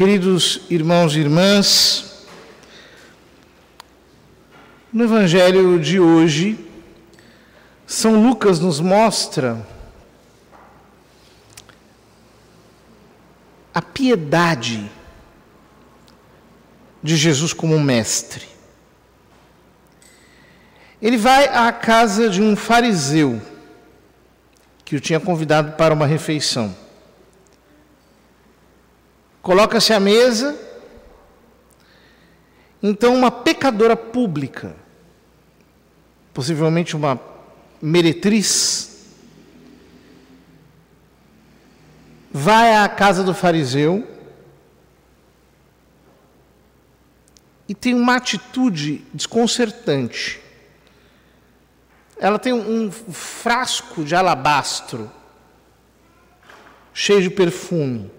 Queridos irmãos e irmãs, no Evangelho de hoje, São Lucas nos mostra a piedade de Jesus como mestre. Ele vai à casa de um fariseu que o tinha convidado para uma refeição. Coloca-se à mesa, então uma pecadora pública, possivelmente uma meretriz, vai à casa do fariseu e tem uma atitude desconcertante. Ela tem um frasco de alabastro cheio de perfume,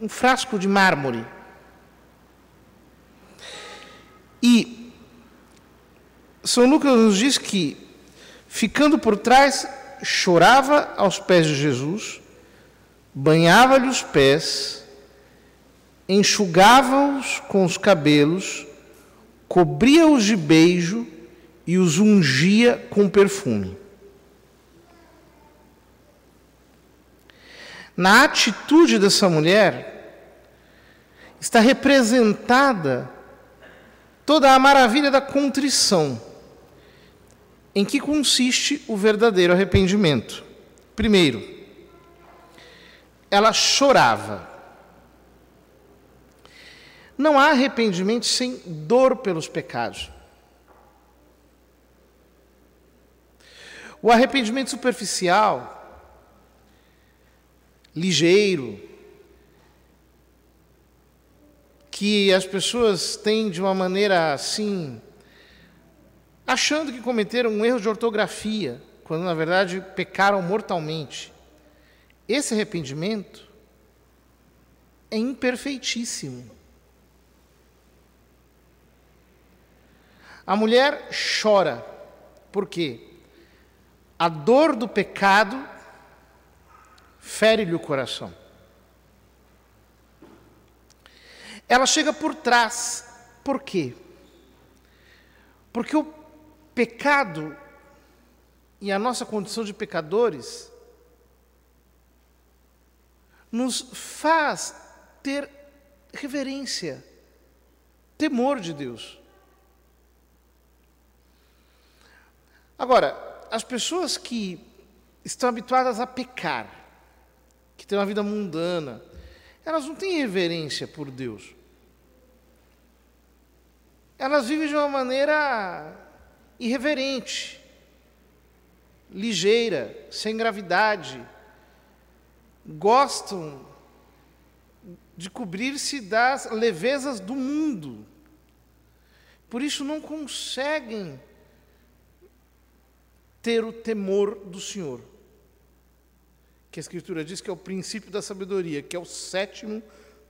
um frasco de mármore. E São Lucas nos diz que, ficando por trás, chorava aos pés de Jesus, banhava-lhe os pés, enxugava-os com os cabelos, cobria-os de beijo e os ungia com perfume. Na atitude dessa mulher está representada toda a maravilha da contrição, em que consiste o verdadeiro arrependimento. Primeiro, ela chorava. Não há arrependimento sem dor pelos pecados. O arrependimento superficial, ligeiro, que as pessoas têm de uma maneira assim, achando que cometeram um erro de ortografia, quando na verdade pecaram mortalmente. Esse arrependimento é imperfeitíssimo. A mulher chora. Por quê? A dor do pecado fere-lhe o coração. Ela chega por trás. Por quê? Porque o pecado e a nossa condição de pecadores nos faz ter reverência, temor de Deus. Agora, as pessoas que estão habituadas a pecar, que têm uma vida mundana, elas não têm reverência por Deus. Elas vivem de uma maneira irreverente, ligeira, sem gravidade. Gostam de cobrir-se das levezas do mundo. Por isso não conseguem ter o temor do Senhor. Que a Escritura diz que é o princípio da sabedoria, que é o sétimo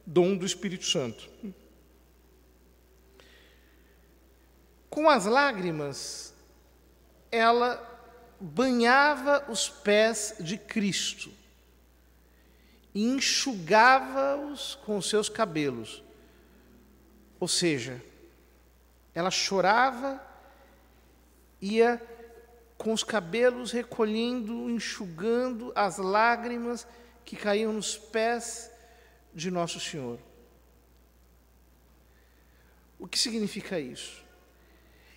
dom do Espírito Santo. Com as lágrimas, ela banhava os pés de Cristo e enxugava-os com os seus cabelos. Ou seja, ela chorava, ia com os cabelos recolhendo, enxugando as lágrimas que caíam nos pés de Nosso Senhor. O que significa isso?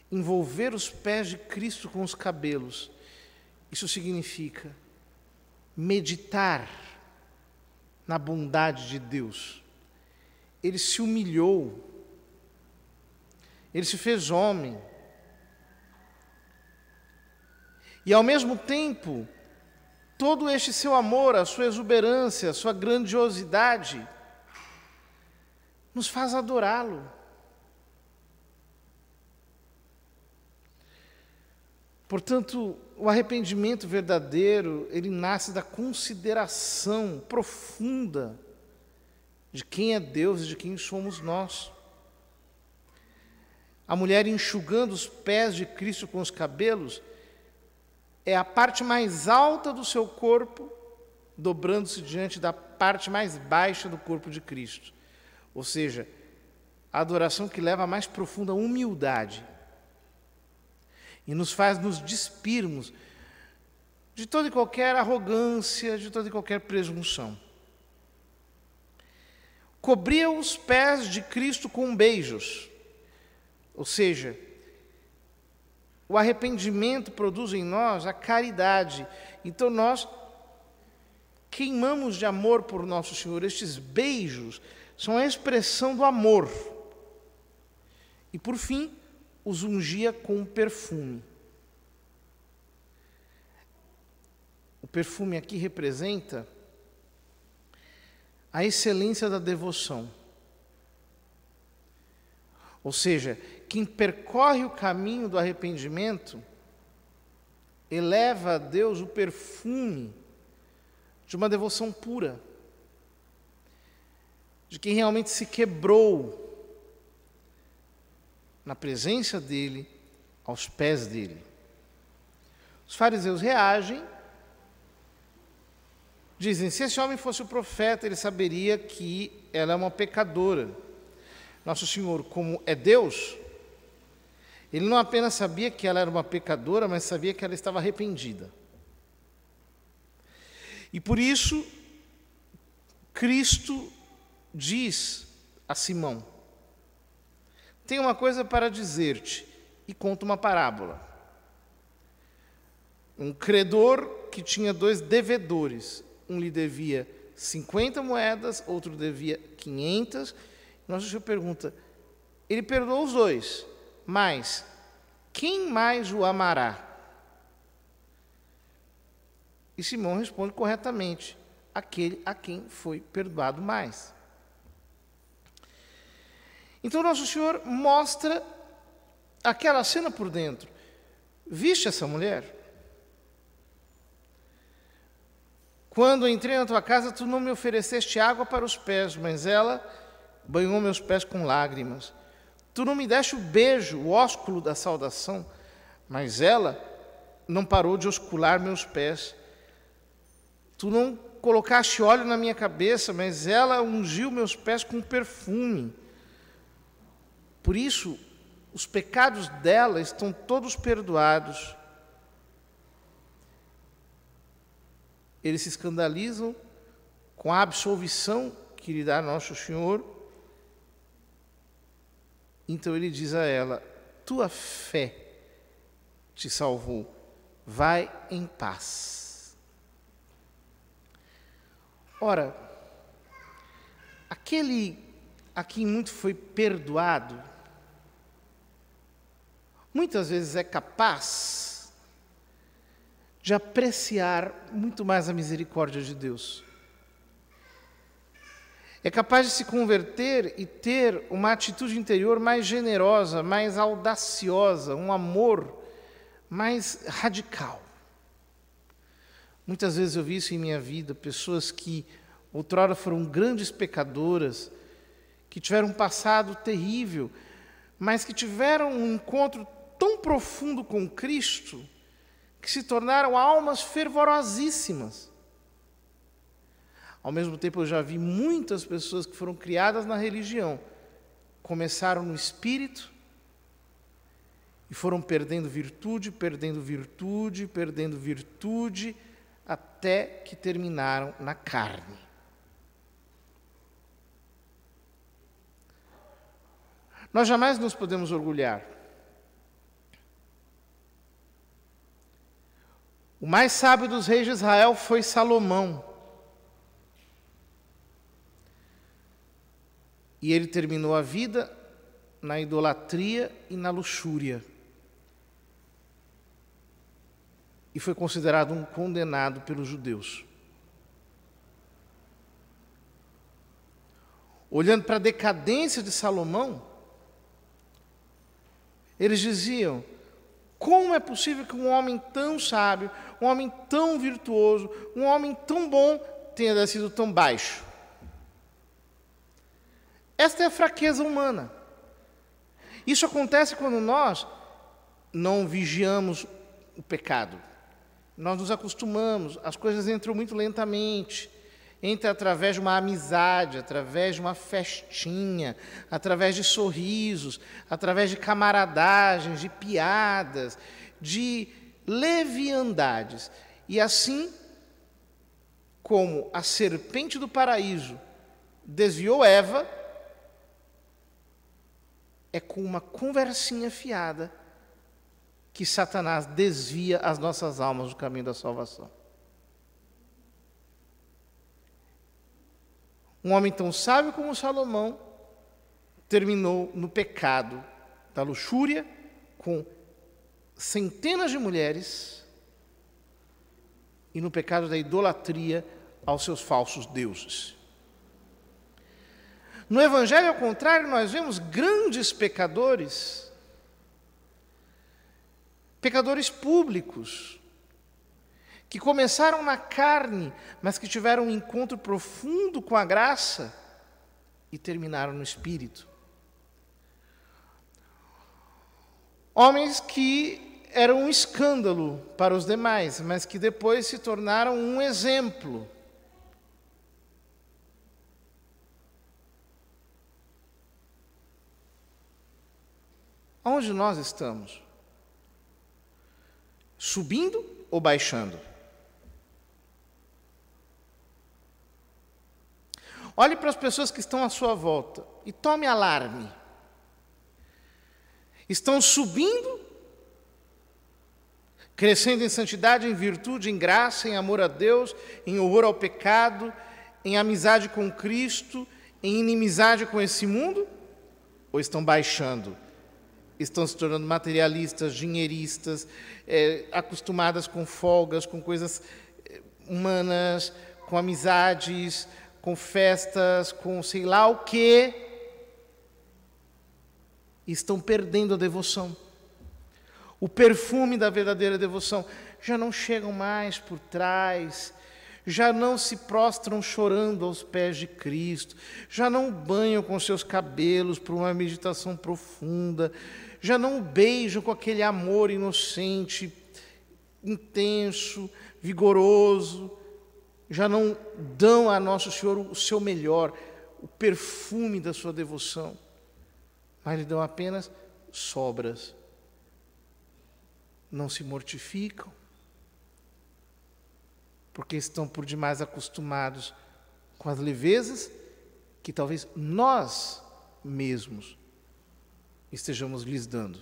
Envolver os pés de Cristo com os cabelos. Isso significa meditar na bondade de Deus. Ele se humilhou, ele se fez homem E ao mesmo tempo, todo este seu amor, a sua exuberância, a sua grandiosidade, nos faz adorá-lo. Portanto, o arrependimento verdadeiro, ele nasce da consideração profunda de quem é Deus e de quem somos nós. A mulher enxugando os pés de Cristo com os cabelos, é a parte mais alta do seu corpo, dobrando-se diante da parte mais baixa do corpo de Cristo. Ou seja, a adoração que leva a mais profunda humildade e nos faz nos despirmos de toda e qualquer arrogância, de toda e qualquer presunção. Cobria os pés de Cristo com beijos, ou seja, o arrependimento produz em nós a caridade. Então nós queimamos de amor por nosso Senhor. Estes beijos são a expressão do amor. E por fim, os ungia com perfume. O perfume aqui representa a excelência da devoção. Ou seja, quem percorre o caminho do arrependimento eleva a Deus o perfume de uma devoção pura, de quem realmente se quebrou na presença dele, aos pés dele. Os fariseus reagem, dizem: se esse homem fosse o profeta, ele saberia que ela é uma pecadora. Nosso Senhor, como é Deus, ele não apenas sabia que ela era uma pecadora, mas sabia que ela estava arrependida. E por isso, Cristo diz a Simão: Tenho uma coisa para dizer-te, e conta uma parábola. Um credor que tinha dois devedores, um lhe devia 50 moedas, outro devia 500. Nosso Senhor pergunta: Ele perdoou os dois, mas quem mais o amará? E Simão responde corretamente: aquele a quem foi perdoado mais. Então, Nosso Senhor mostra aquela cena por dentro. Viste essa mulher? Quando entrei na tua casa, tu não me ofereceste água para os pés, mas ela banhou meus pés com lágrimas. Tu não me deste o beijo, o ósculo da saudação, mas ela não parou de oscular meus pés. Tu não colocaste óleo na minha cabeça, mas ela ungiu meus pés com perfume. Por isso, os pecados dela estão todos perdoados. Eles se escandalizam com a absolvição que lhe dá nosso Senhor. Então ele diz a ela: Tua fé te salvou, vai em paz. Ora, aquele a quem muito foi perdoado, muitas vezes é capaz de apreciar muito mais a misericórdia de Deus. É capaz de se converter e ter uma atitude interior mais generosa, mais audaciosa, um amor mais radical. Muitas vezes eu vi isso em minha vida, pessoas que outrora foram grandes pecadoras, que tiveram um passado terrível, mas que tiveram um encontro tão profundo com Cristo, que se tornaram almas fervorosíssimas. Ao mesmo tempo, eu já vi muitas pessoas que foram criadas na religião, começaram no espírito e foram perdendo virtude, perdendo virtude, perdendo virtude, até que terminaram na carne. Nós jamais nos podemos orgulhar. O mais sábio dos reis de Israel foi Salomão. E ele terminou a vida na idolatria e na luxúria. e foi considerado um condenado pelos judeus. Olhando para a decadência de Salomão, eles diziam: como é possível que um homem tão sábio, um homem tão virtuoso, um homem tão bom tenha sido tão baixo? Esta é a fraqueza humana. Isso acontece quando nós não vigiamos o pecado. Nós nos acostumamos, as coisas entram muito lentamente. entra através de uma amizade, através de uma festinha, através de sorrisos, através de camaradagens, de piadas, de leviandades. E assim como a serpente do paraíso desviou Eva, é com uma conversinha fiada que Satanás desvia as nossas almas do caminho da salvação. Um homem tão sábio como Salomão terminou no pecado da luxúria, com centenas de mulheres, e no pecado da idolatria aos seus falsos deuses. No Evangelho, ao contrário, nós vemos grandes pecadores, pecadores públicos, que começaram na carne, mas que tiveram um encontro profundo com a graça e terminaram no espírito. Homens que eram um escândalo para os demais, mas que depois se tornaram um exemplo. Onde nós estamos? Subindo ou baixando? Olhe para as pessoas que estão à sua volta e tome alarme. Estão subindo, crescendo em santidade, em virtude, em graça, em amor a Deus, em horror ao pecado, em amizade com Cristo, em inimizade com esse mundo? Ou estão baixando? Estão se tornando materialistas, dinheiristas, é, acostumadas com folgas, com coisas é, humanas, com amizades, com festas, com sei lá o quê, estão perdendo a devoção. O perfume da verdadeira devoção já não chegam mais por trás, já não se prostram chorando aos pés de Cristo, já não banham com seus cabelos por uma meditação profunda, já não beijam com aquele amor inocente, intenso, vigoroso, já não dão a Nosso Senhor o seu melhor, o perfume da sua devoção, mas lhe dão apenas sobras. Não se mortificam, porque estão por demais acostumados com as levezas que talvez nós mesmos estejamos lhes dando.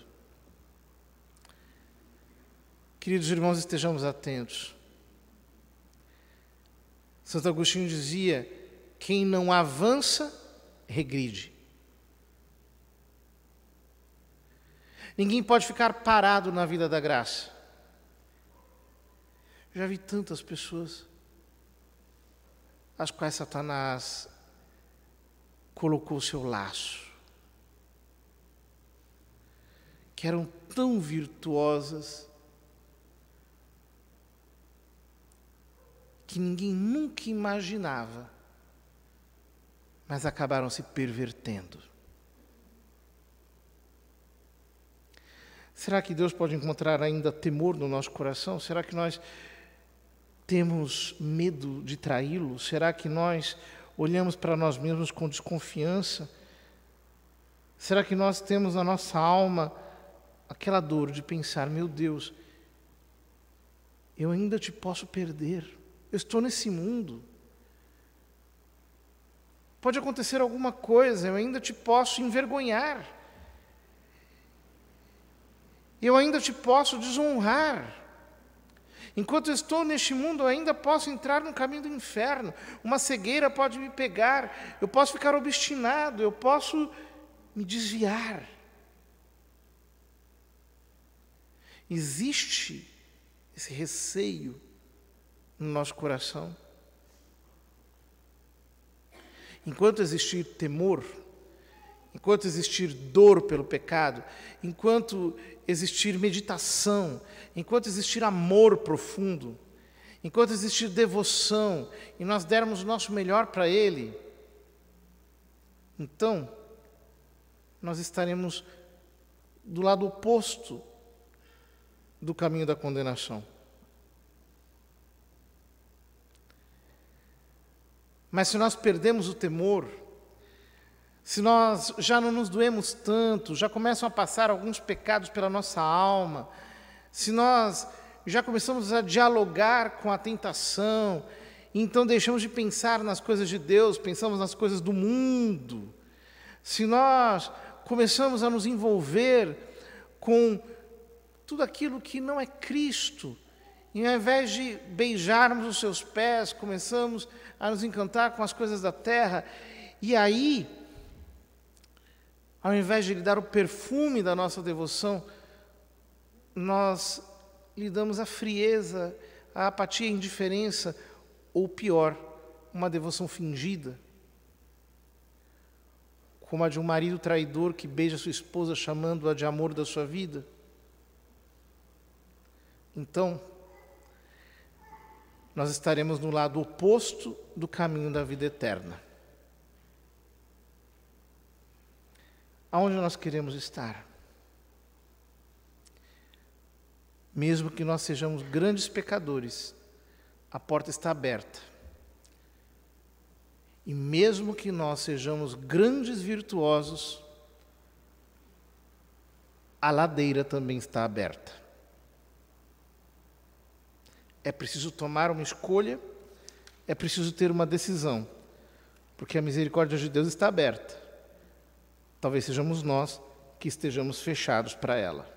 Queridos irmãos, estejamos atentos. Santo Agostinho dizia: quem não avança, regride. Ninguém pode ficar parado na vida da graça. Já vi tantas pessoas às quais Satanás colocou o seu laço, que eram tão virtuosas, que ninguém nunca imaginava, mas acabaram se pervertendo. Será que Deus pode encontrar ainda temor no nosso coração? Será que nós temos medo de traí-lo? Será que nós olhamos para nós mesmos com desconfiança? Será que nós temos na nossa alma aquela dor de pensar: meu Deus, eu ainda te posso perder? Eu estou nesse mundo. Pode acontecer alguma coisa, eu ainda te posso envergonhar. Eu ainda te posso desonrar. Enquanto estou neste mundo, eu ainda posso entrar no caminho do inferno. Uma cegueira pode me pegar, eu posso ficar obstinado, eu posso me desviar. Existe esse receio no nosso coração. Enquanto existir temor, enquanto existir dor pelo pecado, enquanto existir meditação, enquanto existir amor profundo, enquanto existir devoção e nós dermos o nosso melhor para Ele, então nós estaremos do lado oposto do caminho da condenação. Mas se nós perdemos o temor, se nós já não nos doemos tanto, já começam a passar alguns pecados pela nossa alma, se nós já começamos a dialogar com a tentação, então deixamos de pensar nas coisas de Deus, pensamos nas coisas do mundo, se nós começamos a nos envolver com tudo aquilo que não é Cristo, e ao invés de beijarmos os seus pés, começamos a nos encantar com as coisas da terra, e aí, ao invés de lhe dar o perfume da nossa devoção, nós lhe damos a frieza, a apatia, a indiferença, ou pior, uma devoção fingida, como a de um marido traidor que beija sua esposa chamando-a de amor da sua vida. Então, nós estaremos no lado oposto do caminho da vida eterna. Aonde nós queremos estar? Mesmo que nós sejamos grandes pecadores, a porta está aberta. E mesmo que nós sejamos grandes virtuosos, a ladeira também está aberta é preciso tomar uma escolha, é preciso ter uma decisão, porque a misericórdia de Deus está aberta. Talvez sejamos nós que estejamos fechados para ela.